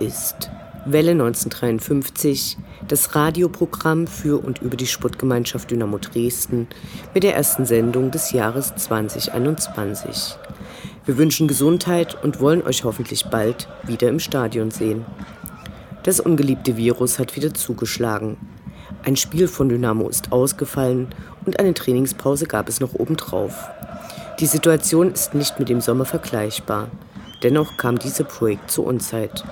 Ist Welle 1953, das Radioprogramm für und über die Sportgemeinschaft Dynamo Dresden mit der ersten Sendung des Jahres 2021. Wir wünschen Gesundheit und wollen euch hoffentlich bald wieder im Stadion sehen. Das ungeliebte Virus hat wieder zugeschlagen. Ein Spiel von Dynamo ist ausgefallen und eine Trainingspause gab es noch obendrauf. Die Situation ist nicht mit dem Sommer vergleichbar. Dennoch kam diese Projekt zur Unzeit.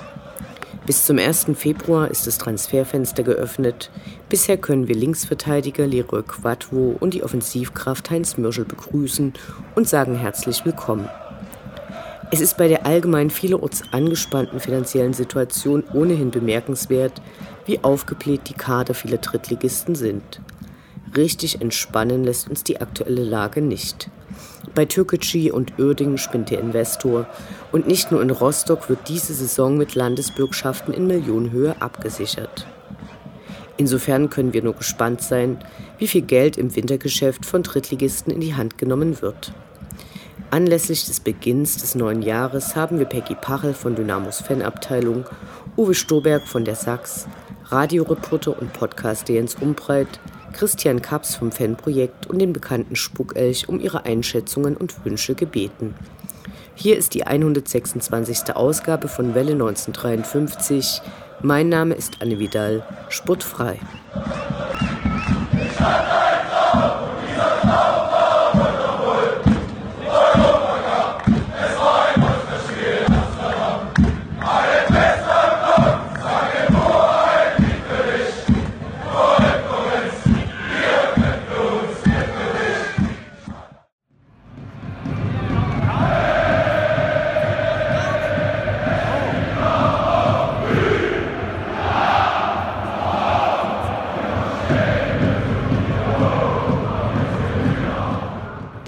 Bis zum 1. Februar ist das Transferfenster geöffnet. Bisher können wir Linksverteidiger Leroy Quadvo und die Offensivkraft Heinz Mürschel begrüßen und sagen herzlich willkommen. Es ist bei der allgemein vielerorts angespannten finanziellen Situation ohnehin bemerkenswert, wie aufgebläht die Kader vieler Drittligisten sind. Richtig entspannen lässt uns die aktuelle Lage nicht. Bei Türkgücü und Uerdingen spinnt der Investor und nicht nur in Rostock wird diese Saison mit Landesbürgschaften in Millionenhöhe abgesichert. Insofern können wir nur gespannt sein, wie viel Geld im Wintergeschäft von Drittligisten in die Hand genommen wird. Anlässlich des Beginns des neuen Jahres haben wir Peggy Pachel von Dynamos Fanabteilung, Uwe Stoberg von der Sachs, Radioreporter und Podcast Jens Umbreit, Christian Kaps vom Fanprojekt und den bekannten Spuckelch um ihre Einschätzungen und Wünsche gebeten. Hier ist die 126. Ausgabe von Welle 1953. Mein Name ist Anne Vidal, sportfrei.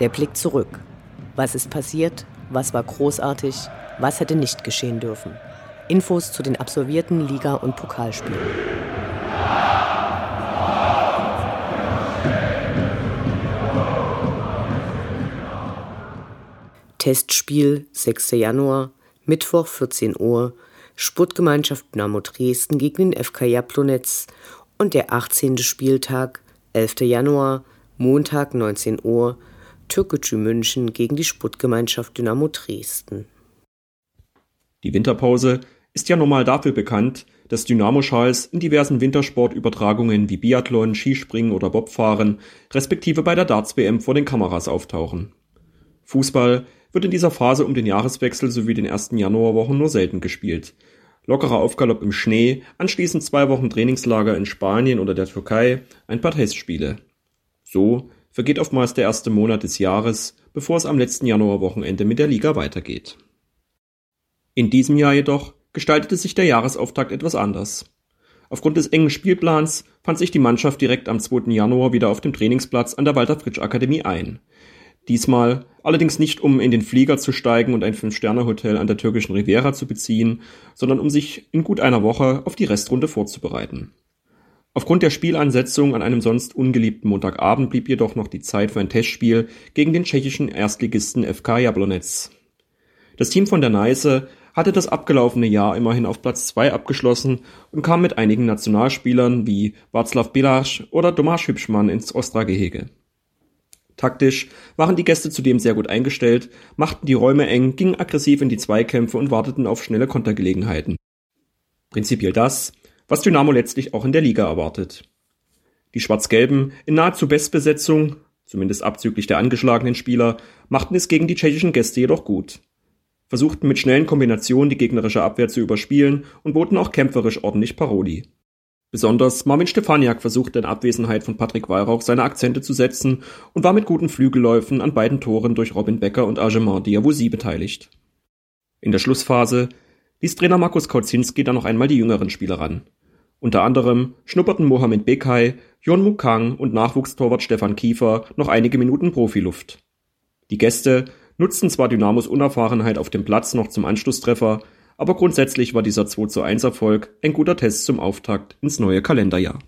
Der Blick zurück. Was ist passiert? Was war großartig? Was hätte nicht geschehen dürfen? Infos zu den absolvierten Liga- und Pokalspielen. Testspiel 6. Januar, Mittwoch 14 Uhr, Sportgemeinschaft Dynamo Dresden gegen den FK Jablonetz und der 18. Spieltag, 11. Januar, Montag 19 Uhr, Türkgücü München gegen die Sportgemeinschaft Dynamo Dresden. Die Winterpause ist ja normal dafür bekannt, dass Dynamo-Schals in diversen Wintersportübertragungen wie Biathlon, Skispringen oder Bobfahren, respektive bei der Darts-WM vor den Kameras auftauchen. Fußball wird in dieser Phase um den Jahreswechsel sowie den ersten Januarwochen nur selten gespielt. Lockerer Aufgalopp im Schnee, anschließend zwei Wochen Trainingslager in Spanien oder der Türkei, ein paar Testspiele. So vergeht oftmals der erste Monat des Jahres, bevor es am letzten Januarwochenende mit der Liga weitergeht. In diesem Jahr jedoch gestaltete sich der Jahresauftakt etwas anders. Aufgrund des engen Spielplans fand sich die Mannschaft direkt am 2. Januar wieder auf dem Trainingsplatz an der Walter Fritsch Akademie ein. Diesmal allerdings nicht um in den Flieger zu steigen und ein Fünf-Sterne-Hotel an der türkischen Riviera zu beziehen, sondern um sich in gut einer Woche auf die Restrunde vorzubereiten. Aufgrund der Spielansetzung an einem sonst ungeliebten Montagabend blieb jedoch noch die Zeit für ein Testspiel gegen den tschechischen Erstligisten FK Jablonec. Das Team von der Neiße hatte das abgelaufene Jahr immerhin auf Platz 2 abgeschlossen und kam mit einigen Nationalspielern wie Václav Bilasch oder Tomáš Hübschmann ins Ostra-Gehege. Taktisch waren die Gäste zudem sehr gut eingestellt, machten die Räume eng, gingen aggressiv in die Zweikämpfe und warteten auf schnelle Kontergelegenheiten. Prinzipiell das, was Dynamo letztlich auch in der Liga erwartet. Die Schwarz-Gelben in nahezu Bestbesetzung, zumindest abzüglich der angeschlagenen Spieler, machten es gegen die tschechischen Gäste jedoch gut. Versuchten mit schnellen Kombinationen die gegnerische Abwehr zu überspielen und boten auch kämpferisch ordentlich Paroli. Besonders Marvin Stefaniak versuchte in Abwesenheit von Patrick Weihrauch seine Akzente zu setzen und war mit guten Flügelläufen an beiden Toren durch Robin Becker und Argemar Diawusi beteiligt. In der Schlussphase ließ Trainer Markus Kautzinski dann noch einmal die jüngeren Spieler ran. Unter anderem schnupperten Mohamed Bekay, Jon Mukang und Nachwuchstorwart Stefan Kiefer noch einige Minuten Profiluft. Die Gäste nutzten zwar Dynamos Unerfahrenheit auf dem Platz noch zum Anschlusstreffer, aber grundsätzlich war dieser 2 zu 1 Erfolg ein guter Test zum Auftakt ins neue Kalenderjahr.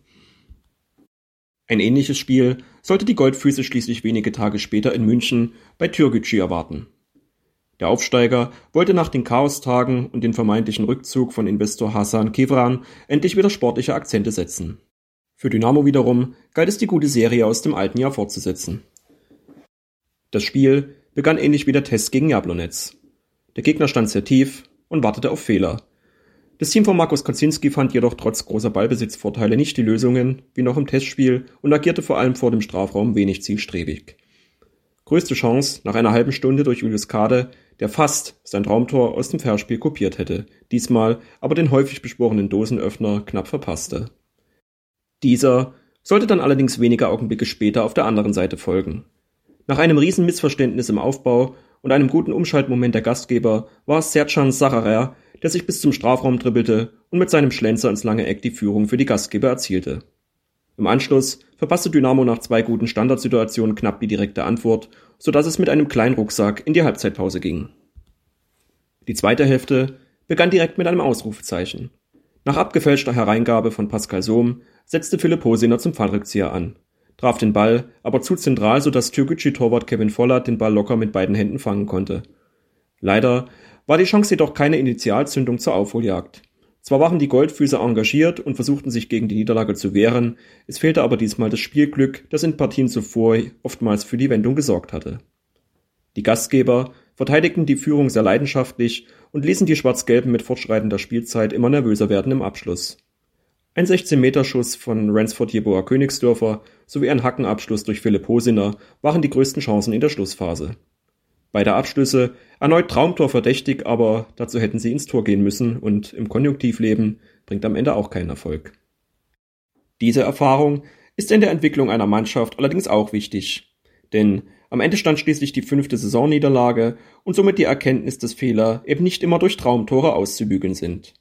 Ein ähnliches Spiel sollte die Goldfüße schließlich wenige Tage später in München bei Türgücü erwarten. Der Aufsteiger wollte nach den Chaostagen und dem vermeintlichen Rückzug von Investor Hassan Kivran endlich wieder sportliche Akzente setzen. Für Dynamo wiederum galt es die gute Serie aus dem alten Jahr fortzusetzen. Das Spiel begann ähnlich wie der Test gegen Jablonetz. Der Gegner stand sehr tief und wartete auf Fehler. Das Team von Markus Kocinski fand jedoch trotz großer Ballbesitzvorteile nicht die Lösungen, wie noch im Testspiel, und agierte vor allem vor dem Strafraum wenig zielstrebig. Größte Chance nach einer halben Stunde durch Julius Kade, der fast sein Traumtor aus dem Verspiel kopiert hätte, diesmal aber den häufig beschworenen Dosenöffner knapp verpasste. Dieser sollte dann allerdings wenige Augenblicke später auf der anderen Seite folgen. Nach einem Riesenmissverständnis im Aufbau und einem guten Umschaltmoment der Gastgeber war es Sercan Sacharer, der sich bis zum Strafraum dribbelte und mit seinem Schlenzer ins lange Eck die Führung für die Gastgeber erzielte. Im Anschluss verpasste Dynamo nach zwei guten Standardsituationen knapp die direkte Antwort, so dass es mit einem kleinen Rucksack in die Halbzeitpause ging. Die zweite Hälfte begann direkt mit einem Ausrufezeichen. Nach abgefälschter Hereingabe von Pascal Sohm setzte Philipp Hosiner zum Fallrückzieher an traf den Ball, aber zu zentral, sodass Türkgücü-Torwart Kevin Vollert den Ball locker mit beiden Händen fangen konnte. Leider war die Chance jedoch keine Initialzündung zur Aufholjagd. Zwar waren die Goldfüße engagiert und versuchten sich gegen die Niederlage zu wehren, es fehlte aber diesmal das Spielglück, das in Partien zuvor oftmals für die Wendung gesorgt hatte. Die Gastgeber verteidigten die Führung sehr leidenschaftlich und ließen die Schwarz-Gelben mit fortschreitender Spielzeit immer nervöser werden im Abschluss. Ein 16-Meter-Schuss von Ransford Jeboa Königsdörfer sowie ein Hackenabschluss durch Philipp Hosiner waren die größten Chancen in der Schlussphase. Beide Abschlüsse erneut Traumtor verdächtig, aber dazu hätten sie ins Tor gehen müssen und im Konjunktivleben bringt am Ende auch keinen Erfolg. Diese Erfahrung ist in der Entwicklung einer Mannschaft allerdings auch wichtig, denn am Ende stand schließlich die fünfte Saisonniederlage und somit die Erkenntnis, dass Fehler eben nicht immer durch Traumtore auszubügeln sind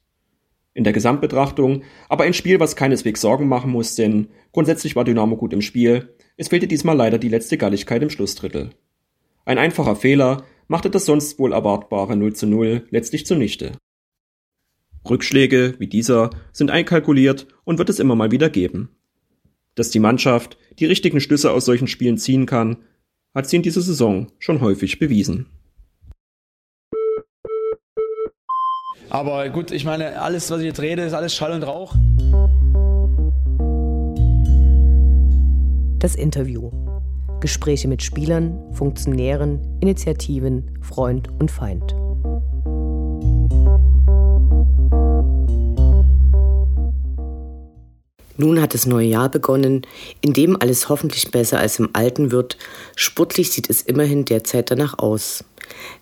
in der Gesamtbetrachtung, aber ein Spiel, was keineswegs Sorgen machen muss, denn grundsätzlich war Dynamo gut im Spiel. Es fehlte diesmal leider die letzte Galligkeit im Schlussdrittel. Ein einfacher Fehler machte das sonst wohl erwartbare 0 zu 0 letztlich zunichte. Rückschläge wie dieser sind einkalkuliert und wird es immer mal wieder geben. Dass die Mannschaft die richtigen Schlüsse aus solchen Spielen ziehen kann, hat sie in dieser Saison schon häufig bewiesen. Aber gut, ich meine, alles, was ich jetzt rede, ist alles Schall und Rauch. Das Interview. Gespräche mit Spielern, Funktionären, Initiativen, Freund und Feind. Nun hat das neue Jahr begonnen, in dem alles hoffentlich besser als im alten wird. Sportlich sieht es immerhin derzeit danach aus.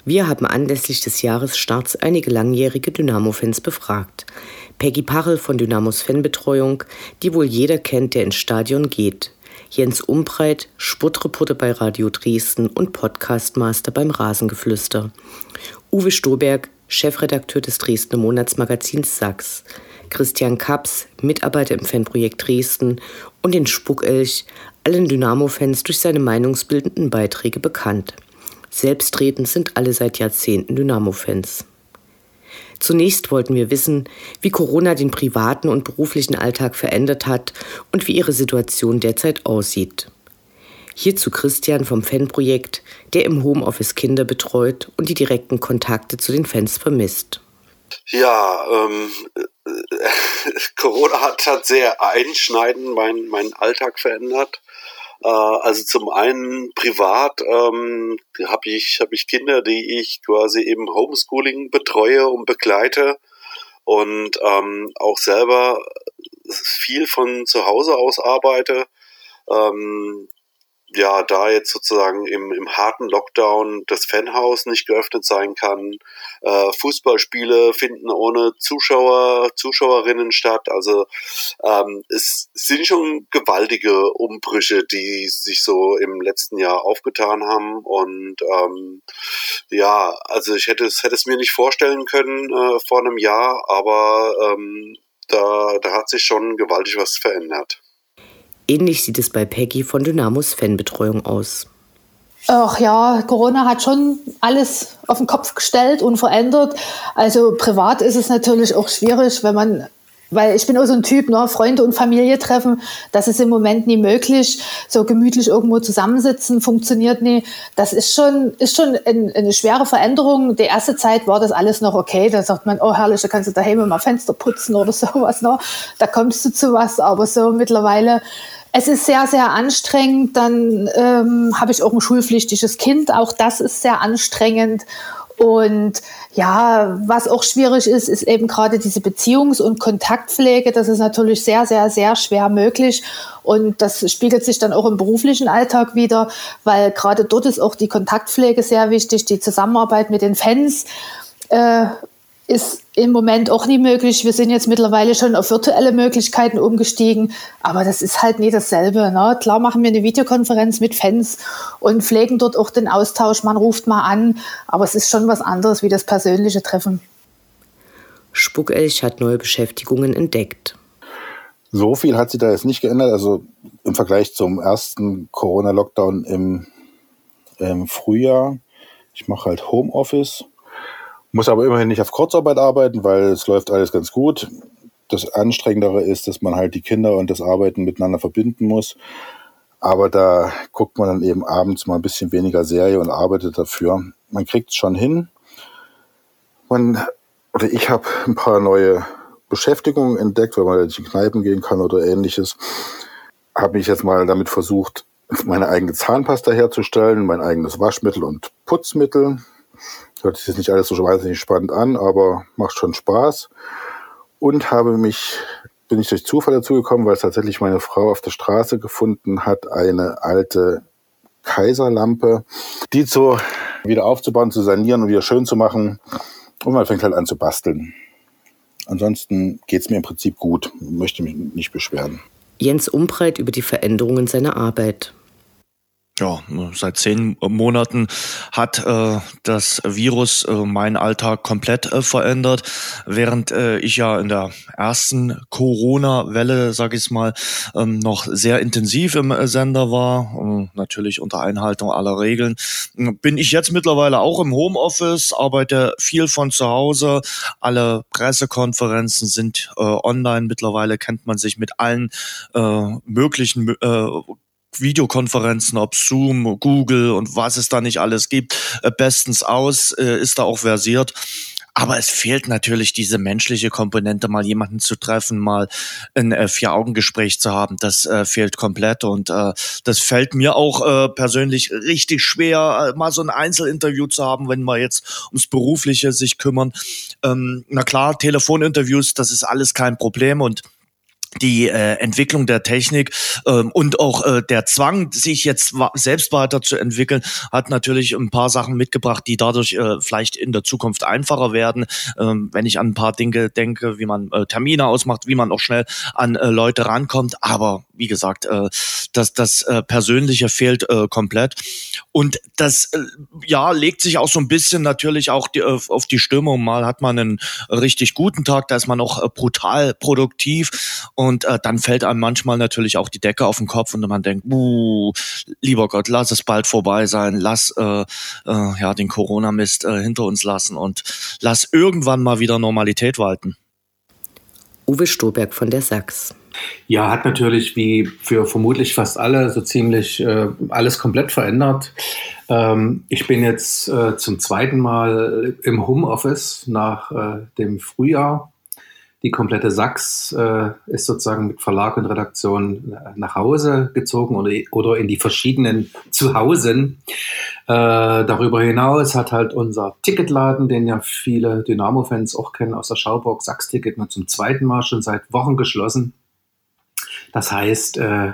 Wir haben anlässlich des Jahresstarts einige langjährige Dynamo-Fans befragt. Peggy Parrell von Dynamos Fanbetreuung, die wohl jeder kennt, der ins Stadion geht. Jens Umbreit, Sportreporter bei Radio Dresden und Podcastmaster beim Rasengeflüster. Uwe Stoberg, Chefredakteur des Dresdner Monatsmagazins Sachs. Christian Kaps, Mitarbeiter im Fanprojekt Dresden und den Spuckelch, allen Dynamo-Fans durch seine meinungsbildenden Beiträge bekannt. Selbstredend sind alle seit Jahrzehnten Dynamo-Fans. Zunächst wollten wir wissen, wie Corona den privaten und beruflichen Alltag verändert hat und wie ihre Situation derzeit aussieht. Hierzu Christian vom Fanprojekt, der im Homeoffice Kinder betreut und die direkten Kontakte zu den Fans vermisst. Ja, ähm, Corona hat, hat sehr einschneidend meinen mein Alltag verändert. Äh, also zum einen privat ähm, habe ich, hab ich Kinder, die ich quasi im Homeschooling betreue und begleite und ähm, auch selber viel von zu Hause aus arbeite. Ähm, ja, da jetzt sozusagen im, im harten Lockdown das Fanhaus nicht geöffnet sein kann, äh, Fußballspiele finden ohne Zuschauer, Zuschauerinnen statt. Also ähm, es sind schon gewaltige Umbrüche, die sich so im letzten Jahr aufgetan haben. Und ähm, ja, also ich hätte es hätte es mir nicht vorstellen können äh, vor einem Jahr, aber ähm, da, da hat sich schon gewaltig was verändert. Ähnlich sieht es bei Peggy von Dynamos Fanbetreuung aus. Ach ja, Corona hat schon alles auf den Kopf gestellt und verändert. Also privat ist es natürlich auch schwierig, wenn man, weil ich bin auch so ein Typ, ne, Freunde und Familie treffen, das ist im Moment nie möglich. So gemütlich irgendwo zusammensitzen funktioniert nie. Das ist schon, ist schon ein, eine schwere Veränderung. Die erste Zeit war das alles noch okay. Da sagt man, oh herrlich, da kannst du daheim mal Fenster putzen oder sowas. Ne? Da kommst du zu was. Aber so mittlerweile es ist sehr, sehr anstrengend. Dann ähm, habe ich auch ein schulpflichtiges Kind. Auch das ist sehr anstrengend. Und ja, was auch schwierig ist, ist eben gerade diese Beziehungs- und Kontaktpflege. Das ist natürlich sehr, sehr, sehr schwer möglich. Und das spiegelt sich dann auch im beruflichen Alltag wieder, weil gerade dort ist auch die Kontaktpflege sehr wichtig, die Zusammenarbeit mit den Fans. Äh, ist im Moment auch nie möglich. Wir sind jetzt mittlerweile schon auf virtuelle Möglichkeiten umgestiegen, aber das ist halt nie dasselbe. Ne? Klar machen wir eine Videokonferenz mit Fans und pflegen dort auch den Austausch. Man ruft mal an, aber es ist schon was anderes wie das persönliche Treffen. Spuckelch hat neue Beschäftigungen entdeckt. So viel hat sich da jetzt nicht geändert. Also im Vergleich zum ersten Corona-Lockdown im, im Frühjahr. Ich mache halt Homeoffice muss aber immerhin nicht auf Kurzarbeit arbeiten, weil es läuft alles ganz gut. Das Anstrengendere ist, dass man halt die Kinder und das Arbeiten miteinander verbinden muss. Aber da guckt man dann eben abends mal ein bisschen weniger Serie und arbeitet dafür. Man kriegt es schon hin. Man, oder ich habe ein paar neue Beschäftigungen entdeckt, weil man nicht in Kneipen gehen kann oder ähnliches. Habe mich jetzt mal damit versucht, meine eigene Zahnpasta herzustellen, mein eigenes Waschmittel und Putzmittel. Hört sich jetzt nicht alles so wahnsinnig spannend an, aber macht schon Spaß. Und habe mich, bin ich durch Zufall dazu gekommen, weil es tatsächlich meine Frau auf der Straße gefunden hat, eine alte Kaiserlampe, die so wieder aufzubauen, zu sanieren und wieder schön zu machen. Und man fängt halt an zu basteln. Ansonsten geht es mir im Prinzip gut, möchte mich nicht beschweren. Jens Umbreit über die Veränderungen seiner Arbeit ja, seit zehn Monaten hat äh, das Virus äh, meinen Alltag komplett äh, verändert. Während äh, ich ja in der ersten Corona-Welle, sag ich mal, ähm, noch sehr intensiv im äh, Sender war, äh, natürlich unter Einhaltung aller Regeln, bin ich jetzt mittlerweile auch im Homeoffice, arbeite viel von zu Hause. Alle Pressekonferenzen sind äh, online. Mittlerweile kennt man sich mit allen äh, möglichen äh, Videokonferenzen, ob Zoom, Google und was es da nicht alles gibt, äh, bestens aus, äh, ist da auch versiert. Aber es fehlt natürlich diese menschliche Komponente, mal jemanden zu treffen, mal ein äh, Vier-Augen-Gespräch zu haben. Das äh, fehlt komplett und äh, das fällt mir auch äh, persönlich richtig schwer, mal so ein Einzelinterview zu haben, wenn wir jetzt ums Berufliche sich kümmern. Ähm, na klar, Telefoninterviews, das ist alles kein Problem und die äh, Entwicklung der Technik ähm, und auch äh, der Zwang, sich jetzt selbst weiterzuentwickeln, hat natürlich ein paar Sachen mitgebracht, die dadurch äh, vielleicht in der Zukunft einfacher werden. Ähm, wenn ich an ein paar Dinge denke, wie man äh, Termine ausmacht, wie man auch schnell an äh, Leute rankommt. Aber wie gesagt, äh, das, das äh, Persönliche fehlt äh, komplett. Und das äh, ja legt sich auch so ein bisschen natürlich auch die, auf, auf die Stimmung. Mal hat man einen richtig guten Tag, da ist man auch äh, brutal produktiv. Und äh, dann fällt einem manchmal natürlich auch die Decke auf den Kopf und man denkt, uh, lieber Gott, lass es bald vorbei sein, lass äh, äh, ja den Corona-Mist äh, hinter uns lassen und lass irgendwann mal wieder Normalität walten. Uwe Stoberg von der Sachs. Ja, hat natürlich wie für vermutlich fast alle so ziemlich äh, alles komplett verändert. Ähm, ich bin jetzt äh, zum zweiten Mal im Homeoffice nach äh, dem Frühjahr. Die komplette Sachs äh, ist sozusagen mit Verlag und Redaktion äh, nach Hause gezogen oder, oder in die verschiedenen Zuhausen. Äh, darüber hinaus hat halt unser Ticketladen, den ja viele Dynamo-Fans auch kennen aus der Schauburg, Sachs-Ticket, nur zum zweiten Mal schon seit Wochen geschlossen. Das heißt, äh,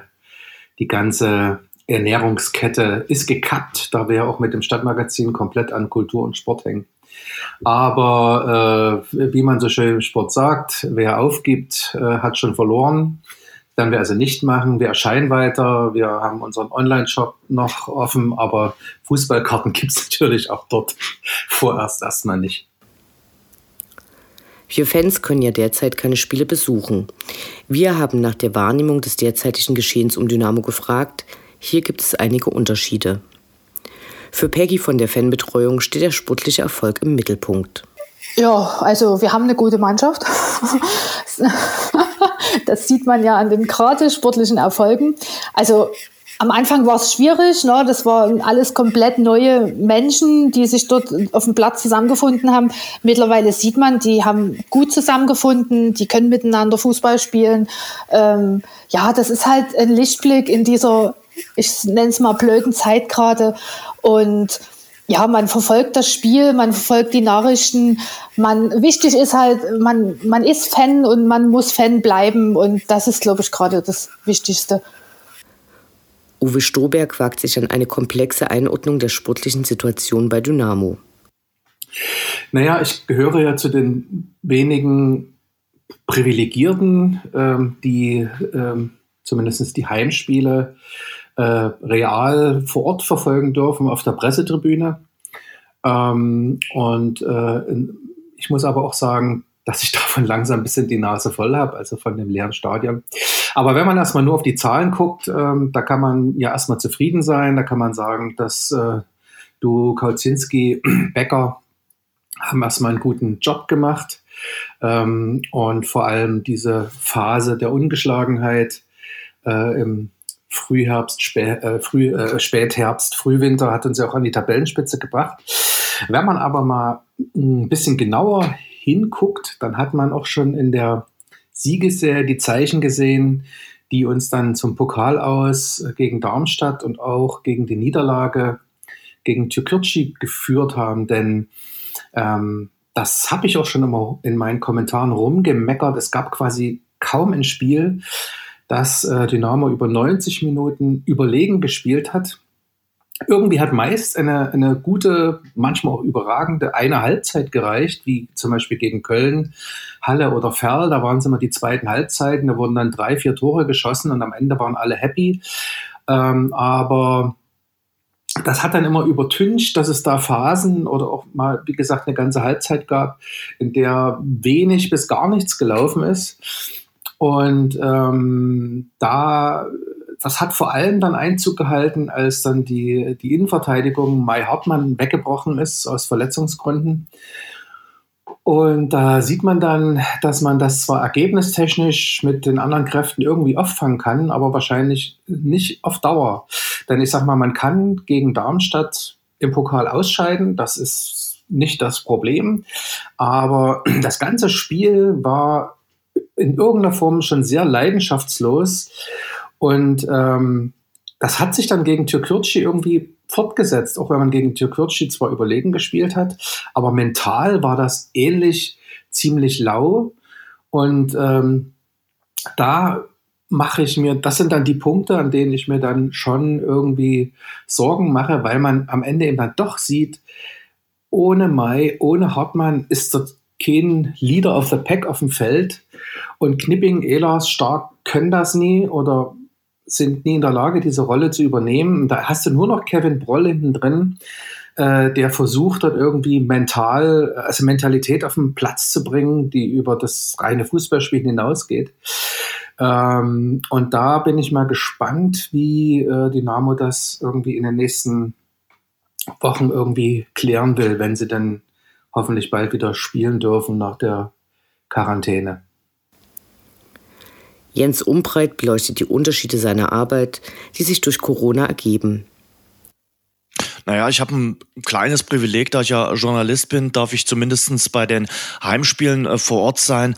die ganze Ernährungskette ist gekappt, da wir ja auch mit dem Stadtmagazin komplett an Kultur und Sport hängen. Aber äh, wie man so schön im Sport sagt, wer aufgibt, äh, hat schon verloren. Werden wir also nicht machen. Wir erscheinen weiter. Wir haben unseren Online-Shop noch offen, aber Fußballkarten gibt es natürlich auch dort vorerst erstmal nicht. Wir Fans können ja derzeit keine Spiele besuchen. Wir haben nach der Wahrnehmung des derzeitigen Geschehens um Dynamo gefragt. Hier gibt es einige Unterschiede. Für Peggy von der Fanbetreuung steht der sportliche Erfolg im Mittelpunkt. Ja, also wir haben eine gute Mannschaft. Das sieht man ja an den gerade sportlichen Erfolgen. Also am Anfang war es schwierig, ne? das waren alles komplett neue Menschen, die sich dort auf dem Platz zusammengefunden haben. Mittlerweile sieht man, die haben gut zusammengefunden, die können miteinander Fußball spielen. Ähm, ja, das ist halt ein Lichtblick in dieser, ich nenne es mal blöden Zeit gerade. Und ja, man verfolgt das Spiel, man verfolgt die Nachrichten. Man, wichtig ist halt, man, man ist Fan und man muss Fan bleiben. Und das ist, glaube ich, gerade das Wichtigste. Uwe Stoberg wagt sich an eine komplexe Einordnung der sportlichen Situation bei Dynamo. Naja, ich gehöre ja zu den wenigen Privilegierten, ähm, die ähm, zumindest die Heimspiele äh, real vor Ort verfolgen dürfen auf der Pressetribüne. Ähm, und äh, ich muss aber auch sagen, dass ich davon langsam ein bisschen die Nase voll habe, also von dem leeren Stadion. Aber wenn man erstmal nur auf die Zahlen guckt, ähm, da kann man ja erstmal zufrieden sein. Da kann man sagen, dass äh, du, Kautzinski, Becker haben erstmal einen guten Job gemacht. Ähm, und vor allem diese Phase der Ungeschlagenheit äh, im Frühherbst, Spä äh, Früh, äh, Spätherbst, Frühwinter hat uns ja auch an die Tabellenspitze gebracht. Wenn man aber mal ein bisschen genauer hinguckt, dann hat man auch schon in der Siegesserie die Zeichen gesehen, die uns dann zum Pokal aus gegen Darmstadt und auch gegen die Niederlage gegen Türkirci geführt haben. Denn ähm, das habe ich auch schon immer in meinen Kommentaren rumgemeckert. Es gab quasi kaum ein Spiel, das äh, Dynamo über 90 Minuten überlegen gespielt hat irgendwie hat meist eine, eine gute, manchmal auch überragende eine Halbzeit gereicht, wie zum Beispiel gegen Köln, Halle oder Ferl. Da waren es immer die zweiten Halbzeiten, da wurden dann drei, vier Tore geschossen und am Ende waren alle happy. Ähm, aber das hat dann immer übertüncht, dass es da Phasen oder auch mal, wie gesagt, eine ganze Halbzeit gab, in der wenig bis gar nichts gelaufen ist. Und ähm, da das hat vor allem dann Einzug gehalten, als dann die, die Innenverteidigung Mai Hartmann weggebrochen ist aus Verletzungsgründen. Und da sieht man dann, dass man das zwar ergebnistechnisch mit den anderen Kräften irgendwie auffangen kann, aber wahrscheinlich nicht auf Dauer. Denn ich sag mal, man kann gegen Darmstadt im Pokal ausscheiden. Das ist nicht das Problem. Aber das ganze Spiel war in irgendeiner Form schon sehr leidenschaftslos. Und ähm, das hat sich dann gegen Türkürci irgendwie fortgesetzt, auch wenn man gegen Türkürci zwar überlegen gespielt hat, aber mental war das ähnlich ziemlich lau. Und ähm, da mache ich mir, das sind dann die Punkte, an denen ich mir dann schon irgendwie Sorgen mache, weil man am Ende eben dann doch sieht, ohne Mai, ohne Hartmann ist dort kein Leader of the Pack auf dem Feld und Knipping, Ehlers, Stark können das nie oder sind nie in der Lage, diese Rolle zu übernehmen. da hast du nur noch Kevin Broll hinten drin, äh, der versucht dort irgendwie mental, also Mentalität auf den Platz zu bringen, die über das reine Fußballspielen hinausgeht. Ähm, und da bin ich mal gespannt, wie äh, Dynamo das irgendwie in den nächsten Wochen irgendwie klären will, wenn sie dann hoffentlich bald wieder spielen dürfen nach der Quarantäne. Jens Umbreit beleuchtet die Unterschiede seiner Arbeit, die sich durch Corona ergeben. Naja, ich habe ein kleines Privileg, da ich ja Journalist bin, darf ich zumindest bei den Heimspielen äh, vor Ort sein.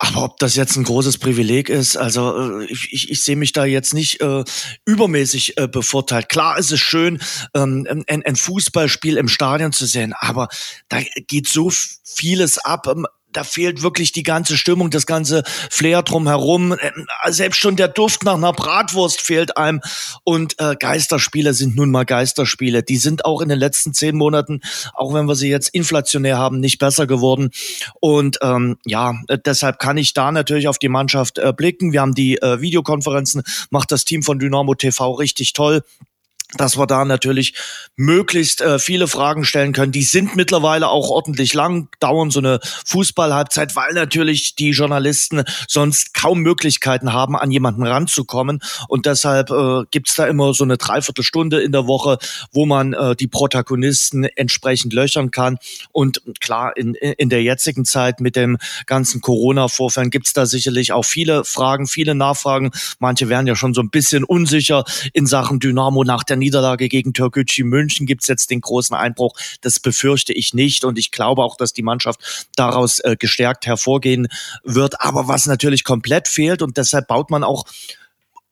Aber ob das jetzt ein großes Privileg ist, also äh, ich, ich, ich sehe mich da jetzt nicht äh, übermäßig äh, bevorteilt. Klar ist es schön, ähm, ein, ein Fußballspiel im Stadion zu sehen, aber da geht so vieles ab. Da fehlt wirklich die ganze Stimmung, das ganze Flair drumherum. Ähm, selbst schon der Duft nach einer Bratwurst fehlt einem. Und äh, Geisterspiele sind nun mal Geisterspiele. Die sind auch in den letzten zehn Monaten, auch wenn wir sie jetzt inflationär haben, nicht besser geworden. Und ähm, ja, äh, deshalb kann ich da natürlich auf die Mannschaft äh, blicken. Wir haben die äh, Videokonferenzen, macht das Team von Dynamo TV richtig toll dass wir da natürlich möglichst äh, viele Fragen stellen können. Die sind mittlerweile auch ordentlich lang, dauern so eine Fußballhalbzeit, weil natürlich die Journalisten sonst kaum Möglichkeiten haben, an jemanden ranzukommen. Und deshalb äh, gibt's da immer so eine Dreiviertelstunde in der Woche, wo man äh, die Protagonisten entsprechend löchern kann. Und klar, in, in der jetzigen Zeit mit dem ganzen Corona-Vorfällen gibt's da sicherlich auch viele Fragen, viele Nachfragen. Manche werden ja schon so ein bisschen unsicher in Sachen Dynamo nach der Niederlage gegen Türkgücü München gibt es jetzt den großen Einbruch. Das befürchte ich nicht und ich glaube auch, dass die Mannschaft daraus äh, gestärkt hervorgehen wird. Aber was natürlich komplett fehlt und deshalb baut man auch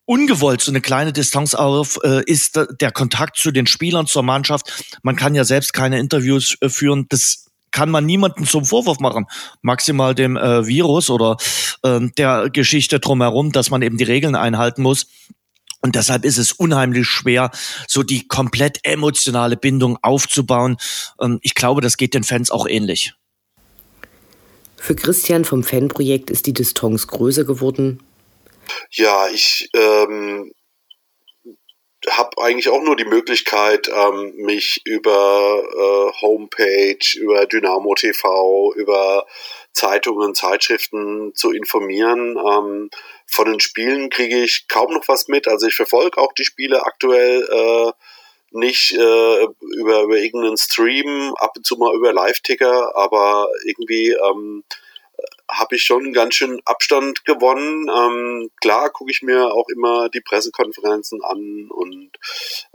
ungewollt so eine kleine Distanz auf, äh, ist der Kontakt zu den Spielern, zur Mannschaft. Man kann ja selbst keine Interviews äh, führen. Das kann man niemanden zum Vorwurf machen. Maximal dem äh, Virus oder äh, der Geschichte drumherum, dass man eben die Regeln einhalten muss. Und deshalb ist es unheimlich schwer, so die komplett emotionale Bindung aufzubauen. Ähm, ich glaube, das geht den Fans auch ähnlich. Für Christian vom Fanprojekt ist die Distanz größer geworden. Ja, ich ähm, habe eigentlich auch nur die Möglichkeit, ähm, mich über äh, Homepage, über Dynamo TV, über Zeitungen, Zeitschriften zu informieren. Ähm, von den Spielen kriege ich kaum noch was mit. Also ich verfolge auch die Spiele aktuell äh, nicht äh, über, über irgendeinen Stream, ab und zu mal über Live-Ticker, aber irgendwie ähm, habe ich schon ganz schön Abstand gewonnen. Ähm, klar gucke ich mir auch immer die Pressekonferenzen an und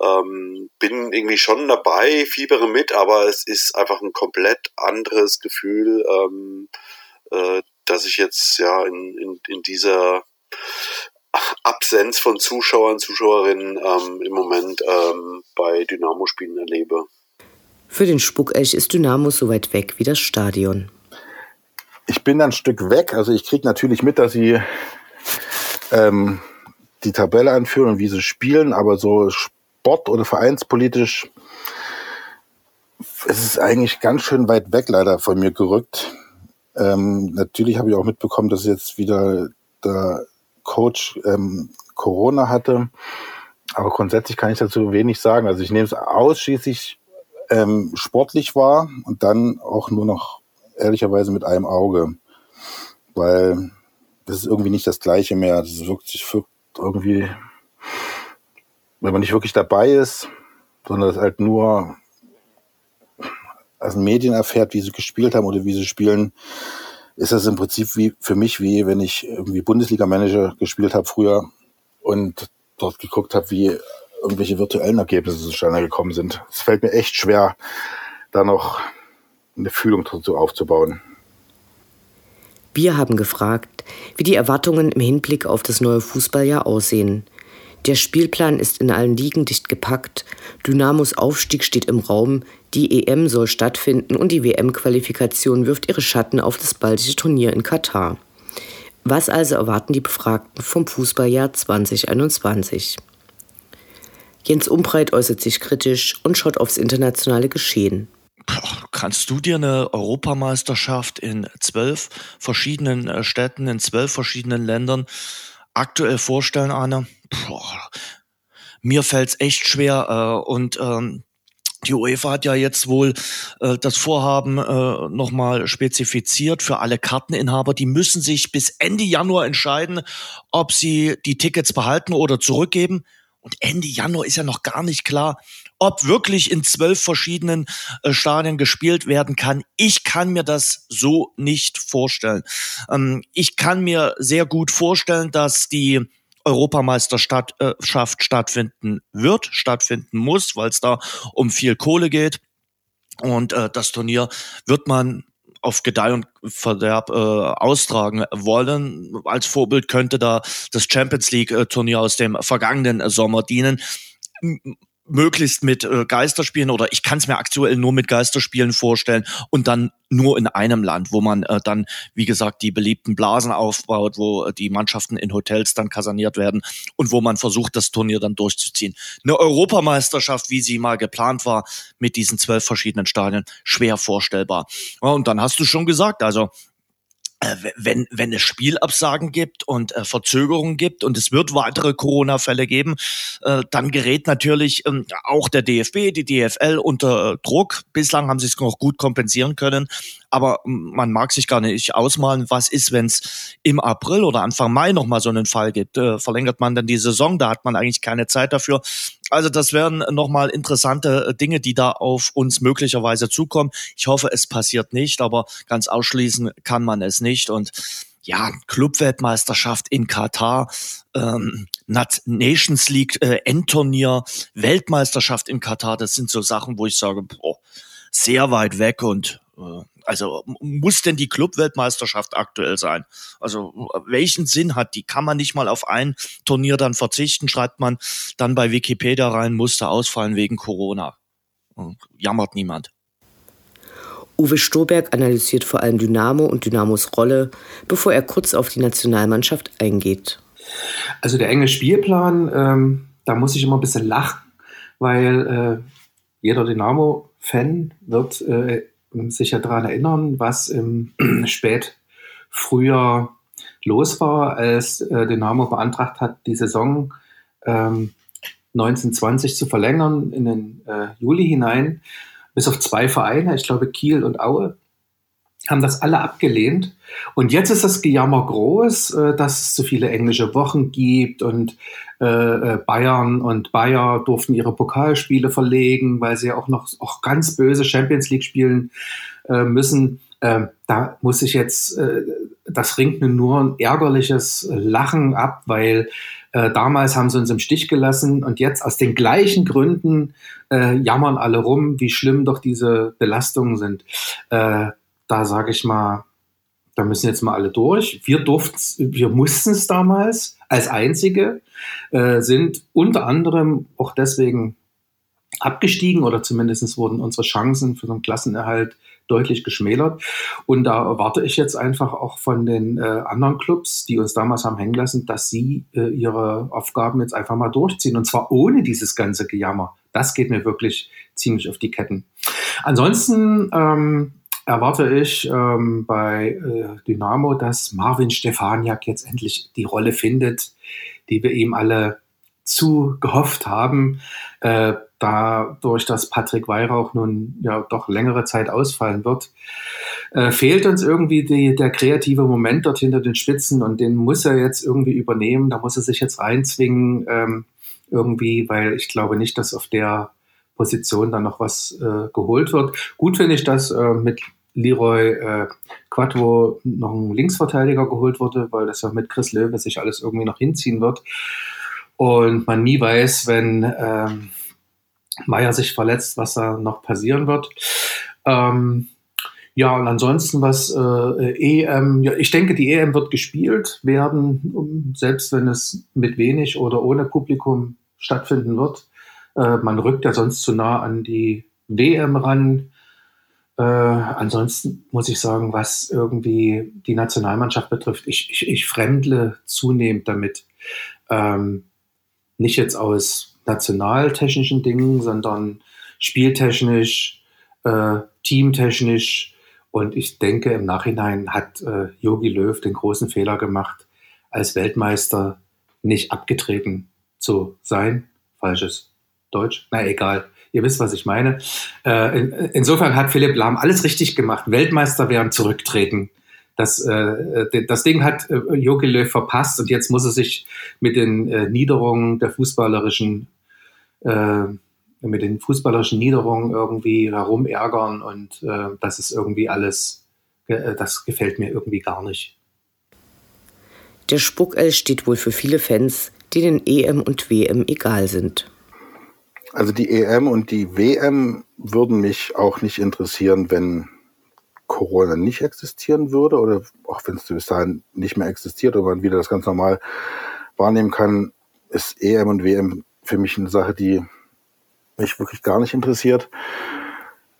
ähm, bin irgendwie schon dabei, fiebere mit, aber es ist einfach ein komplett anderes Gefühl, ähm, äh, dass ich jetzt ja in, in, in dieser Absenz von Zuschauern, Zuschauerinnen ähm, im Moment ähm, bei Dynamo-Spielen erlebe. Für den Spuckelch ist Dynamo so weit weg wie das Stadion. Ich bin ein Stück weg. Also ich kriege natürlich mit, dass sie ähm, die Tabelle anführen und wie sie spielen, aber so sport- oder vereinspolitisch es ist eigentlich ganz schön weit weg leider von mir gerückt. Ähm, natürlich habe ich auch mitbekommen, dass jetzt wieder der Coach ähm, Corona hatte. Aber grundsätzlich kann ich dazu wenig sagen. Also ich nehme es ausschließlich ähm, sportlich wahr und dann auch nur noch ehrlicherweise mit einem Auge. Weil das ist irgendwie nicht das Gleiche mehr. Das ist wirklich irgendwie, wenn man nicht wirklich dabei ist, sondern es halt nur aus den Medien erfährt, wie sie gespielt haben oder wie sie spielen, ist das im Prinzip wie für mich wie wenn ich irgendwie Bundesliga-Manager gespielt habe früher und dort geguckt habe, wie irgendwelche virtuellen Ergebnisse zustande gekommen sind. Es fällt mir echt schwer, da noch eine Fühlung dazu aufzubauen. Wir haben gefragt, wie die Erwartungen im Hinblick auf das neue Fußballjahr aussehen. Der Spielplan ist in allen Ligen dicht gepackt, Dynamos Aufstieg steht im Raum, die EM soll stattfinden und die WM-Qualifikation wirft ihre Schatten auf das baldige Turnier in Katar. Was also erwarten die Befragten vom Fußballjahr 2021? Jens Umbreit äußert sich kritisch und schaut aufs internationale Geschehen. Kannst du dir eine Europameisterschaft in zwölf verschiedenen äh, Städten, in zwölf verschiedenen Ländern aktuell vorstellen, Anne? Boah, mir fällt's echt schwer äh, und ähm, die UEFA hat ja jetzt wohl äh, das Vorhaben äh, nochmal spezifiziert für alle Karteninhaber. Die müssen sich bis Ende Januar entscheiden, ob sie die Tickets behalten oder zurückgeben. Und Ende Januar ist ja noch gar nicht klar, ob wirklich in zwölf verschiedenen äh, Stadien gespielt werden kann. Ich kann mir das so nicht vorstellen. Ähm, ich kann mir sehr gut vorstellen, dass die Europameisterschaft äh, stattfinden wird, stattfinden muss, weil es da um viel Kohle geht. Und äh, das Turnier wird man auf Gedeih und Verderb äh, austragen wollen. Als Vorbild könnte da das Champions League-Turnier aus dem vergangenen Sommer dienen möglichst mit äh, Geisterspielen oder ich kann es mir aktuell nur mit Geisterspielen vorstellen und dann nur in einem Land, wo man äh, dann, wie gesagt, die beliebten Blasen aufbaut, wo äh, die Mannschaften in Hotels dann kaserniert werden und wo man versucht, das Turnier dann durchzuziehen. Eine Europameisterschaft, wie sie mal geplant war, mit diesen zwölf verschiedenen Stadien, schwer vorstellbar. Ja, und dann hast du schon gesagt, also wenn, wenn es Spielabsagen gibt und äh, Verzögerungen gibt und es wird weitere Corona-Fälle geben, äh, dann gerät natürlich ähm, auch der DFB, die DFL unter äh, Druck. Bislang haben sie es noch gut kompensieren können, aber man mag sich gar nicht ausmalen, was ist, wenn es im April oder Anfang Mai nochmal so einen Fall gibt. Äh, verlängert man dann die Saison, da hat man eigentlich keine Zeit dafür. Also das wären nochmal interessante äh, Dinge, die da auf uns möglicherweise zukommen. Ich hoffe, es passiert nicht, aber ganz ausschließen kann man es nicht. Und ja, Clubweltmeisterschaft in Katar, ähm, Nations League äh, Endturnier, Weltmeisterschaft in Katar, das sind so Sachen, wo ich sage, boah, sehr weit weg und äh, also muss denn die Clubweltmeisterschaft aktuell sein? Also welchen Sinn hat die? Kann man nicht mal auf ein Turnier dann verzichten? Schreibt man dann bei Wikipedia rein, musste ausfallen wegen Corona. Jammert niemand. Uwe Stoberg analysiert vor allem Dynamo und Dynamos Rolle, bevor er kurz auf die Nationalmannschaft eingeht. Also der enge Spielplan, ähm, da muss ich immer ein bisschen lachen, weil äh, jeder Dynamo-Fan wird äh, sich ja daran erinnern, was im Spätfrühjahr los war, als äh, Dynamo beantragt hat, die Saison ähm, 1920 zu verlängern in den äh, Juli hinein. Bis auf zwei Vereine, ich glaube Kiel und Aue, haben das alle abgelehnt. Und jetzt ist das Gejammer groß, äh, dass es zu viele englische Wochen gibt und äh, äh, Bayern und Bayer durften ihre Pokalspiele verlegen, weil sie ja auch noch auch ganz böse Champions League spielen müssen. Ähm, da muss ich jetzt, das ringt mir nur ein ärgerliches Lachen ab, weil damals haben sie uns im Stich gelassen und jetzt aus den gleichen Gründen jammern alle rum, wie schlimm doch diese Belastungen sind da sage ich mal, da müssen jetzt mal alle durch. Wir durften, wir mussten es damals als einzige, äh, sind unter anderem auch deswegen abgestiegen oder zumindest wurden unsere Chancen für so einen Klassenerhalt deutlich geschmälert. Und da erwarte ich jetzt einfach auch von den äh, anderen Clubs, die uns damals haben hängen lassen, dass sie äh, ihre Aufgaben jetzt einfach mal durchziehen. Und zwar ohne dieses ganze Gejammer. Das geht mir wirklich ziemlich auf die Ketten. Ansonsten ähm, erwarte ich ähm, bei äh, Dynamo, dass Marvin Stefaniak jetzt endlich die Rolle findet, die wir ihm alle zu gehofft haben. Äh, dadurch, dass Patrick Weihrauch nun ja doch längere Zeit ausfallen wird, äh, fehlt uns irgendwie die, der kreative Moment dort hinter den Spitzen und den muss er jetzt irgendwie übernehmen. Da muss er sich jetzt reinzwingen ähm, irgendwie, weil ich glaube nicht, dass auf der Position dann noch was äh, geholt wird. Gut finde ich, dass äh, mit Leroy äh, Quattro noch ein Linksverteidiger geholt wurde, weil das ja mit Chris Löwe sich alles irgendwie noch hinziehen wird. Und man nie weiß, wenn ähm, Meier sich verletzt, was da noch passieren wird. Ähm, ja, und ansonsten was äh, EM, ja, ich denke, die EM wird gespielt werden, selbst wenn es mit wenig oder ohne Publikum stattfinden wird. Äh, man rückt ja sonst zu nah an die WM ran. Äh, ansonsten muss ich sagen, was irgendwie die Nationalmannschaft betrifft, ich, ich, ich fremdle zunehmend damit. Ähm, nicht jetzt aus nationaltechnischen Dingen, sondern spieltechnisch, äh, teamtechnisch. Und ich denke, im Nachhinein hat Yogi äh, Löw den großen Fehler gemacht, als Weltmeister nicht abgetreten zu sein. Falsches Deutsch, na egal. Ihr wisst, was ich meine. Äh, in, insofern hat Philipp Lahm alles richtig gemacht. Weltmeister werden zurücktreten. Das, äh, das Ding hat äh, Jogi Löw verpasst und jetzt muss er sich mit den äh, Niederungen der fußballerischen, äh, mit den fußballerischen Niederungen irgendwie herumärgern und äh, das ist irgendwie alles, äh, das gefällt mir irgendwie gar nicht. Der Spuckell steht wohl für viele Fans, denen EM und WM egal sind. Also die EM und die WM würden mich auch nicht interessieren, wenn Corona nicht existieren würde oder auch wenn es bis dahin nicht mehr existiert und man wieder das ganz normal wahrnehmen kann, ist EM und WM für mich eine Sache, die mich wirklich gar nicht interessiert.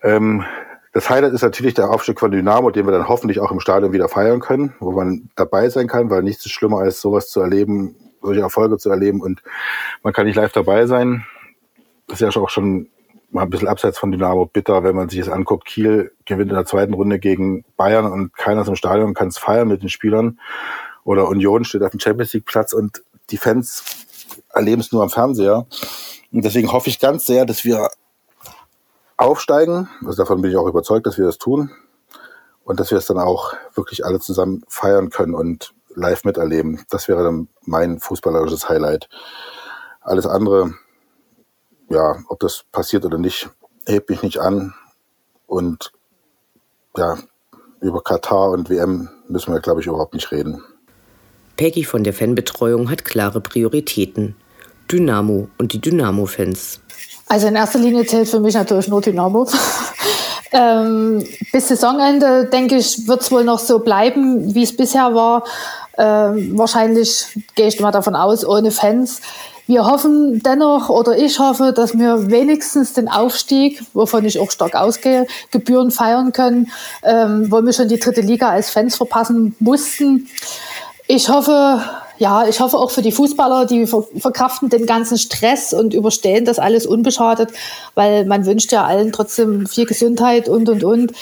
Ähm, das Highlight ist natürlich der Aufstieg von Dynamo, den wir dann hoffentlich auch im Stadion wieder feiern können, wo man dabei sein kann, weil nichts ist schlimmer als sowas zu erleben, solche Erfolge zu erleben und man kann nicht live dabei sein. Das ist ja auch schon mal ein bisschen abseits von Dynamo bitter, wenn man sich das anguckt. Kiel gewinnt in der zweiten Runde gegen Bayern und keiner ist im Stadion kann es feiern mit den Spielern. Oder Union steht auf dem Champions League Platz und die Fans erleben es nur am Fernseher. Und deswegen hoffe ich ganz sehr, dass wir aufsteigen. Also davon bin ich auch überzeugt, dass wir das tun. Und dass wir es dann auch wirklich alle zusammen feiern können und live miterleben. Das wäre dann mein fußballerisches Highlight. Alles andere, ja, ob das passiert oder nicht, hebt mich nicht an. Und ja, über Katar und WM müssen wir, glaube ich, überhaupt nicht reden. Peggy von der Fanbetreuung hat klare Prioritäten. Dynamo und die Dynamo-Fans. Also in erster Linie zählt für mich natürlich nur Dynamo. ähm, bis Saisonende, denke ich, wird es wohl noch so bleiben, wie es bisher war. Ähm, wahrscheinlich gehe ich mal davon aus, ohne Fans. Wir hoffen dennoch, oder ich hoffe, dass wir wenigstens den Aufstieg, wovon ich auch stark ausgehe, Gebühren feiern können, ähm, wo wir schon die dritte Liga als Fans verpassen mussten. Ich hoffe, ja, ich hoffe auch für die Fußballer, die verkraften den ganzen Stress und überstehen das alles unbeschadet, weil man wünscht ja allen trotzdem viel Gesundheit und, und, und.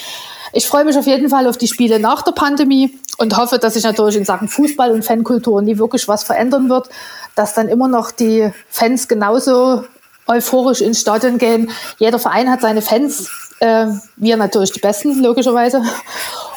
Ich freue mich auf jeden Fall auf die Spiele nach der Pandemie und hoffe, dass sich natürlich in Sachen Fußball und Fankultur nie wirklich was verändern wird, dass dann immer noch die Fans genauso euphorisch ins Stadion gehen. Jeder Verein hat seine Fans, äh, wir natürlich die Besten, logischerweise.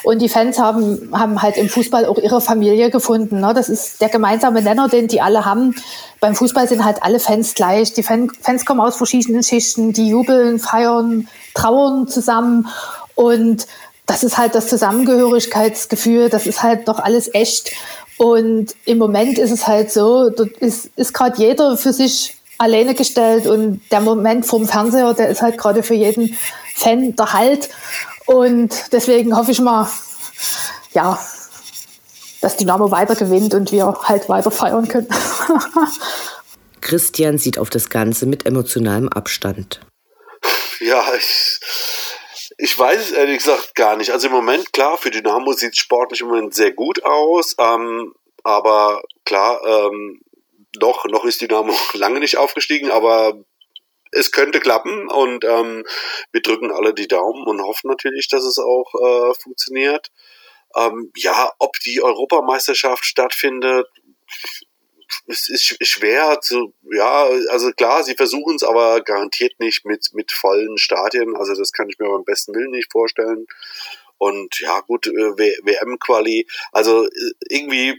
Und die Fans haben, haben halt im Fußball auch ihre Familie gefunden. Ne? Das ist der gemeinsame Nenner, den die alle haben. Beim Fußball sind halt alle Fans gleich. Die Fan Fans kommen aus verschiedenen Schichten, die jubeln, feiern, trauern zusammen. Und das ist halt das Zusammengehörigkeitsgefühl, das ist halt doch alles echt. Und im Moment ist es halt so, dort ist, ist gerade jeder für sich alleine gestellt und der Moment vom Fernseher, der ist halt gerade für jeden Fan der Halt. Und deswegen hoffe ich mal, ja, dass Dynamo weiter gewinnt und wir halt weiter feiern können. Christian sieht auf das Ganze mit emotionalem Abstand. Ja, ich, ich weiß es ehrlich gesagt gar nicht. Also im Moment, klar, für Dynamo sieht es sportlich im Moment sehr gut aus. Ähm, aber klar, ähm, noch, noch ist Dynamo lange nicht aufgestiegen, aber es könnte klappen und ähm, wir drücken alle die Daumen und hoffen natürlich, dass es auch äh, funktioniert. Ähm, ja, ob die Europameisterschaft stattfindet, es ist schwer zu, ja, also klar, sie versuchen es, aber garantiert nicht mit, mit vollen Stadien. Also das kann ich mir beim besten Willen nicht vorstellen. Und ja, gut, äh, WM-Quali. Also äh, irgendwie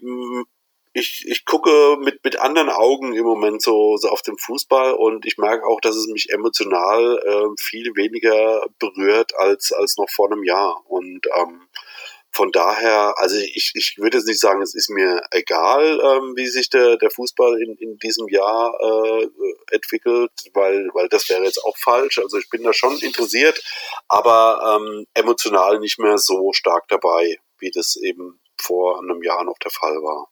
ich, ich gucke mit, mit anderen Augen im Moment so, so auf den Fußball und ich merke auch, dass es mich emotional äh, viel weniger berührt als, als noch vor einem Jahr. Und ähm, von daher, also ich, ich würde jetzt nicht sagen, es ist mir egal, ähm, wie sich der, der Fußball in, in diesem Jahr äh, entwickelt, weil, weil das wäre jetzt auch falsch. Also ich bin da schon interessiert, aber ähm, emotional nicht mehr so stark dabei, wie das eben vor einem Jahr noch der Fall war.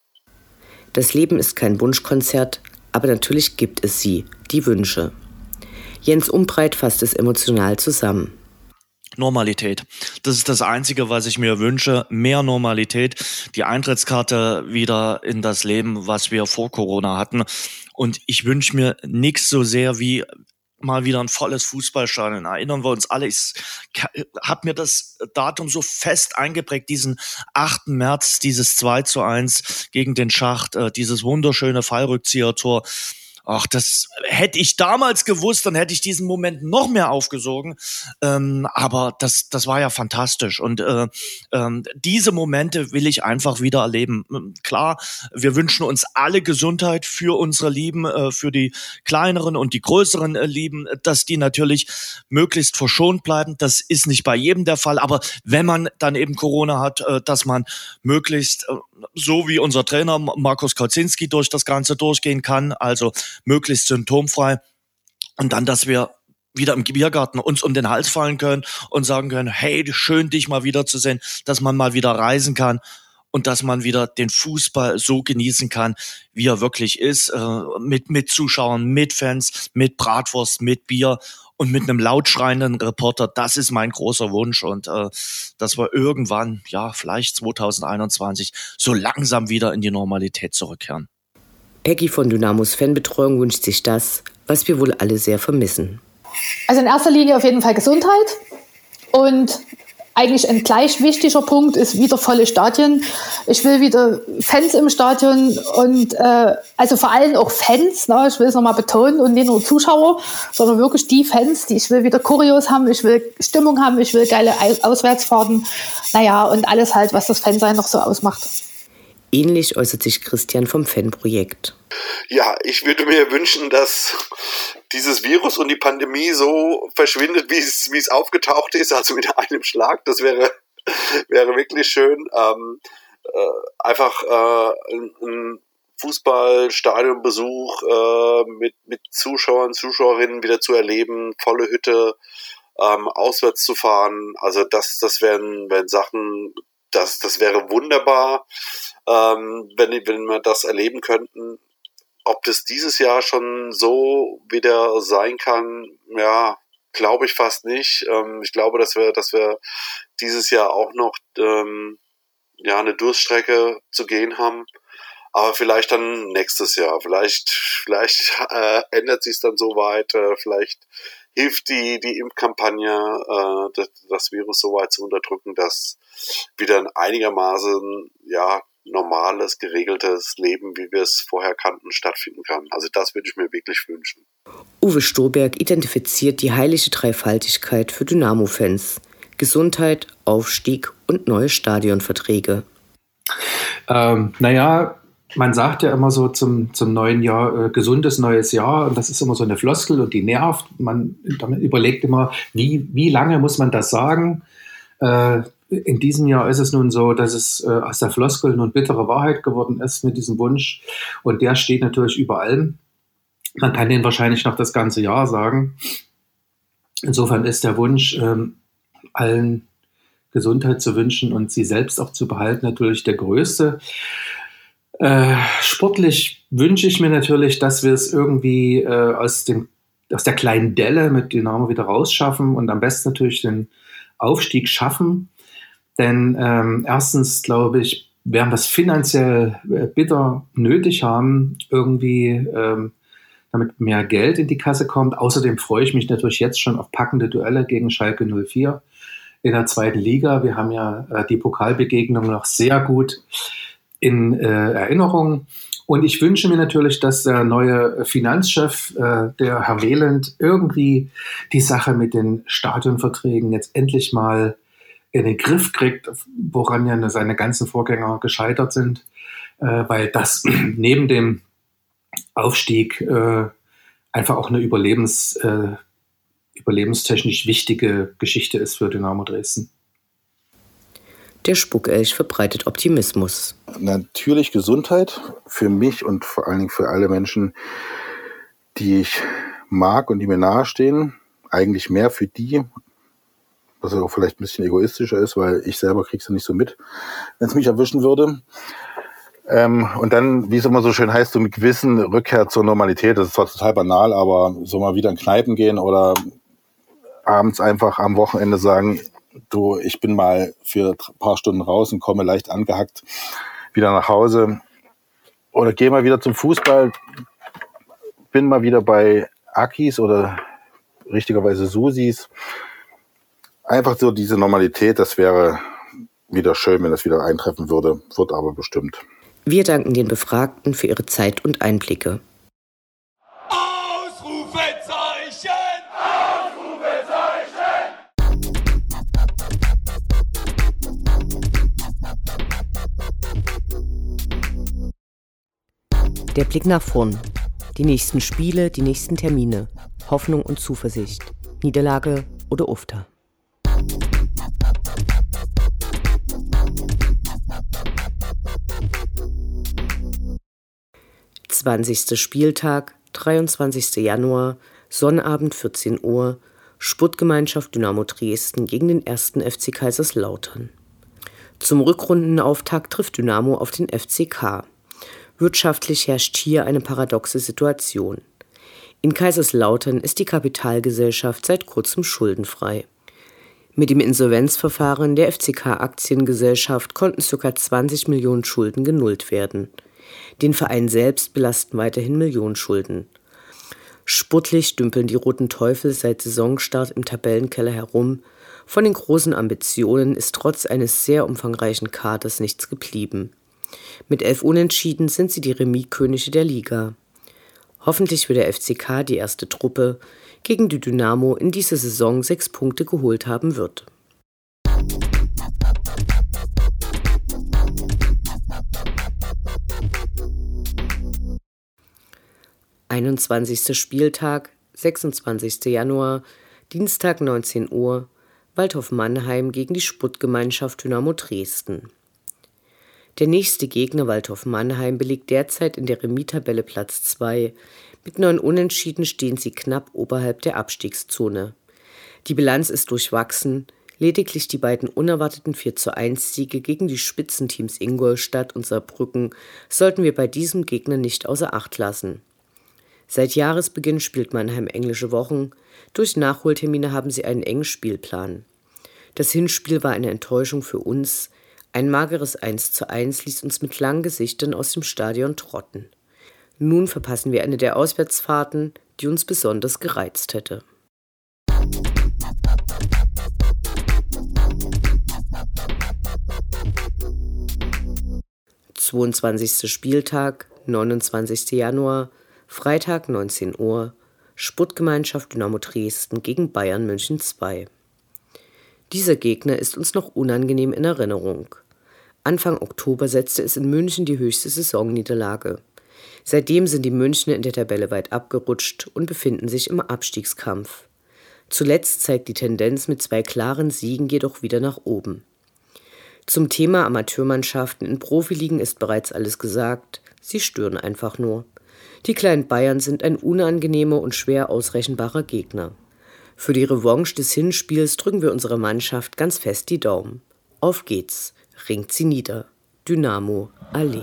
Das Leben ist kein Wunschkonzert, aber natürlich gibt es sie, die Wünsche. Jens Umbreit fasst es emotional zusammen. Normalität. Das ist das Einzige, was ich mir wünsche. Mehr Normalität. Die Eintrittskarte wieder in das Leben, was wir vor Corona hatten. Und ich wünsche mir nichts so sehr wie mal wieder ein volles Fußballstadion. Erinnern wir uns alle, ich habe mir das Datum so fest eingeprägt, diesen 8. März, dieses 2 zu 1 gegen den Schacht, äh, dieses wunderschöne Fallrückzieher-Tor. Ach, das hätte ich damals gewusst, dann hätte ich diesen Moment noch mehr aufgesogen. Ähm, aber das, das war ja fantastisch. Und äh, ähm, diese Momente will ich einfach wieder erleben. Ähm, klar, wir wünschen uns alle Gesundheit für unsere Lieben, äh, für die kleineren und die größeren äh, Lieben, dass die natürlich möglichst verschont bleiben. Das ist nicht bei jedem der Fall. Aber wenn man dann eben Corona hat, äh, dass man möglichst äh, so wie unser Trainer Markus Kauzinski durch das Ganze durchgehen kann, also möglichst symptomfrei. Und dann, dass wir wieder im Biergarten uns um den Hals fallen können und sagen können, hey, schön dich mal wiederzusehen, dass man mal wieder reisen kann und dass man wieder den Fußball so genießen kann, wie er wirklich ist, äh, mit, mit Zuschauern, mit Fans, mit Bratwurst, mit Bier und mit einem lautschreienden Reporter. Das ist mein großer Wunsch und äh, dass wir irgendwann, ja, vielleicht 2021, so langsam wieder in die Normalität zurückkehren. Peggy von Dynamos Fanbetreuung wünscht sich das, was wir wohl alle sehr vermissen. Also in erster Linie auf jeden Fall Gesundheit und eigentlich ein gleich wichtiger Punkt ist wieder volle Stadien. Ich will wieder Fans im Stadion und äh, also vor allem auch Fans, ne? ich will es nochmal betonen und nicht nur Zuschauer, sondern wirklich die Fans, die ich will wieder Choreos haben, ich will Stimmung haben, ich will geile Auswärtsfahrten, naja und alles halt, was das Fansein noch so ausmacht. Ähnlich äußert sich Christian vom Fanprojekt. Ja, ich würde mir wünschen, dass dieses Virus und die Pandemie so verschwindet, wie es, wie es aufgetaucht ist, also mit einem Schlag. Das wäre, wäre wirklich schön. Ähm, äh, einfach äh, ein, ein Fußballstadionbesuch äh, mit, mit Zuschauern, Zuschauerinnen wieder zu erleben, volle Hütte, ähm, auswärts zu fahren. Also das, das wären, wären Sachen, das, das wäre wunderbar, ähm, wenn, wenn wir das erleben könnten. Ob das dieses Jahr schon so wieder sein kann, ja, glaube ich fast nicht. Ähm, ich glaube, dass wir, dass wir dieses Jahr auch noch ähm, ja eine Durststrecke zu gehen haben. Aber vielleicht dann nächstes Jahr. Vielleicht, vielleicht äh, ändert sich es dann so weit. Äh, vielleicht hilft die, die Impfkampagne, äh, das, das Virus so weit zu unterdrücken, dass wieder ein einigermaßen ja, normales, geregeltes Leben, wie wir es vorher kannten, stattfinden kann. Also das würde ich mir wirklich wünschen. Uwe Stoberg identifiziert die heilige Dreifaltigkeit für Dynamo-Fans. Gesundheit, Aufstieg und neue Stadionverträge. Ähm, naja, man sagt ja immer so zum, zum neuen Jahr, äh, gesundes neues Jahr, und das ist immer so eine Floskel und die nervt. Man damit überlegt immer, wie, wie lange muss man das sagen? Äh, in diesem Jahr ist es nun so, dass es äh, aus der Floskel nun bittere Wahrheit geworden ist mit diesem Wunsch. Und der steht natürlich über allem. Man kann den wahrscheinlich noch das ganze Jahr sagen. Insofern ist der Wunsch, ähm, allen Gesundheit zu wünschen und sie selbst auch zu behalten, natürlich der größte. Äh, sportlich wünsche ich mir natürlich, dass wir es irgendwie äh, aus, dem, aus der kleinen Delle mit Dynamo wieder rausschaffen und am besten natürlich den Aufstieg schaffen. Denn ähm, erstens, glaube ich, werden wir es finanziell äh, bitter nötig haben, irgendwie ähm, damit mehr Geld in die Kasse kommt. Außerdem freue ich mich natürlich jetzt schon auf packende Duelle gegen Schalke 04 in der zweiten Liga. Wir haben ja äh, die Pokalbegegnung noch sehr gut in äh, Erinnerung. Und ich wünsche mir natürlich, dass der neue Finanzchef, äh, der Herr Wehland, irgendwie die Sache mit den Stadionverträgen jetzt endlich mal in den Griff kriegt, woran ja seine ganzen Vorgänger gescheitert sind, äh, weil das neben dem Aufstieg äh, einfach auch eine Überlebens, äh, überlebenstechnisch wichtige Geschichte ist für Dynamo Dresden. Der Spuckelch verbreitet Optimismus. Natürlich Gesundheit für mich und vor allen Dingen für alle Menschen, die ich mag und die mir nahestehen. Eigentlich mehr für die was auch vielleicht ein bisschen egoistischer ist, weil ich selber krieg's ja nicht so mit, wenn es mich erwischen würde. Ähm, und dann, wie es immer so schön heißt, so mit gewissen Rückkehr zur Normalität. Das ist zwar total banal, aber so mal wieder in Kneipen gehen oder abends einfach am Wochenende sagen, du, ich bin mal für ein paar Stunden raus und komme leicht angehackt wieder nach Hause. Oder gehe mal wieder zum Fußball, bin mal wieder bei Akis oder richtigerweise Susis einfach so diese Normalität, das wäre wieder schön, wenn das wieder eintreffen würde, wird aber bestimmt. Wir danken den Befragten für ihre Zeit und Einblicke. Ausrufezeichen! Ausrufezeichen! Der Blick nach vorn. Die nächsten Spiele, die nächsten Termine. Hoffnung und Zuversicht. Niederlage oder Ufter. 20. Spieltag, 23. Januar, Sonnabend 14 Uhr, Sputtgemeinschaft Dynamo Dresden gegen den 1. FC Kaiserslautern. Zum Rückrundenauftakt trifft Dynamo auf den FCK. Wirtschaftlich herrscht hier eine paradoxe Situation. In Kaiserslautern ist die Kapitalgesellschaft seit kurzem schuldenfrei. Mit dem Insolvenzverfahren der FCK Aktiengesellschaft konnten ca. 20 Millionen Schulden genullt werden. Den Verein selbst belasten weiterhin Millionen Schulden. Sportlich dümpeln die Roten Teufel seit Saisonstart im Tabellenkeller herum. Von den großen Ambitionen ist trotz eines sehr umfangreichen Kaders nichts geblieben. Mit elf Unentschieden sind sie die Remis-Könige der Liga. Hoffentlich wird der FCK die erste Truppe, gegen die Dynamo in dieser Saison sechs Punkte geholt haben wird. Einundzwanzigster Spieltag, 26. Januar, Dienstag 19 Uhr, Waldhof Mannheim gegen die Sputtgemeinschaft Dynamo Dresden. Der nächste Gegner Waldhof Mannheim belegt derzeit in der Remis-Tabelle Platz 2. Mit neun Unentschieden stehen sie knapp oberhalb der Abstiegszone. Die Bilanz ist durchwachsen. Lediglich die beiden unerwarteten 4 zu 1 Siege gegen die Spitzenteams Ingolstadt und Saarbrücken sollten wir bei diesem Gegner nicht außer Acht lassen. Seit Jahresbeginn spielt Mannheim englische Wochen. Durch Nachholtermine haben sie einen engen Spielplan. Das Hinspiel war eine Enttäuschung für uns. Ein mageres 1 zu 1 ließ uns mit langen Gesichtern aus dem Stadion trotten. Nun verpassen wir eine der Auswärtsfahrten, die uns besonders gereizt hätte. Zweiundzwanzigster Spieltag, 29. Januar, Freitag 19 Uhr, Sputtgemeinschaft Dynamo Dresden gegen Bayern München 2. Dieser Gegner ist uns noch unangenehm in Erinnerung. Anfang Oktober setzte es in München die höchste Saisonniederlage. Seitdem sind die Münchner in der Tabelle weit abgerutscht und befinden sich im Abstiegskampf. Zuletzt zeigt die Tendenz mit zwei klaren Siegen jedoch wieder nach oben. Zum Thema Amateurmannschaften in Profiligen ist bereits alles gesagt, sie stören einfach nur. Die kleinen Bayern sind ein unangenehmer und schwer ausrechenbarer Gegner. Für die Revanche des Hinspiels drücken wir unserer Mannschaft ganz fest die Daumen. Auf geht's! ringt sie nieder. Dynamo Allee.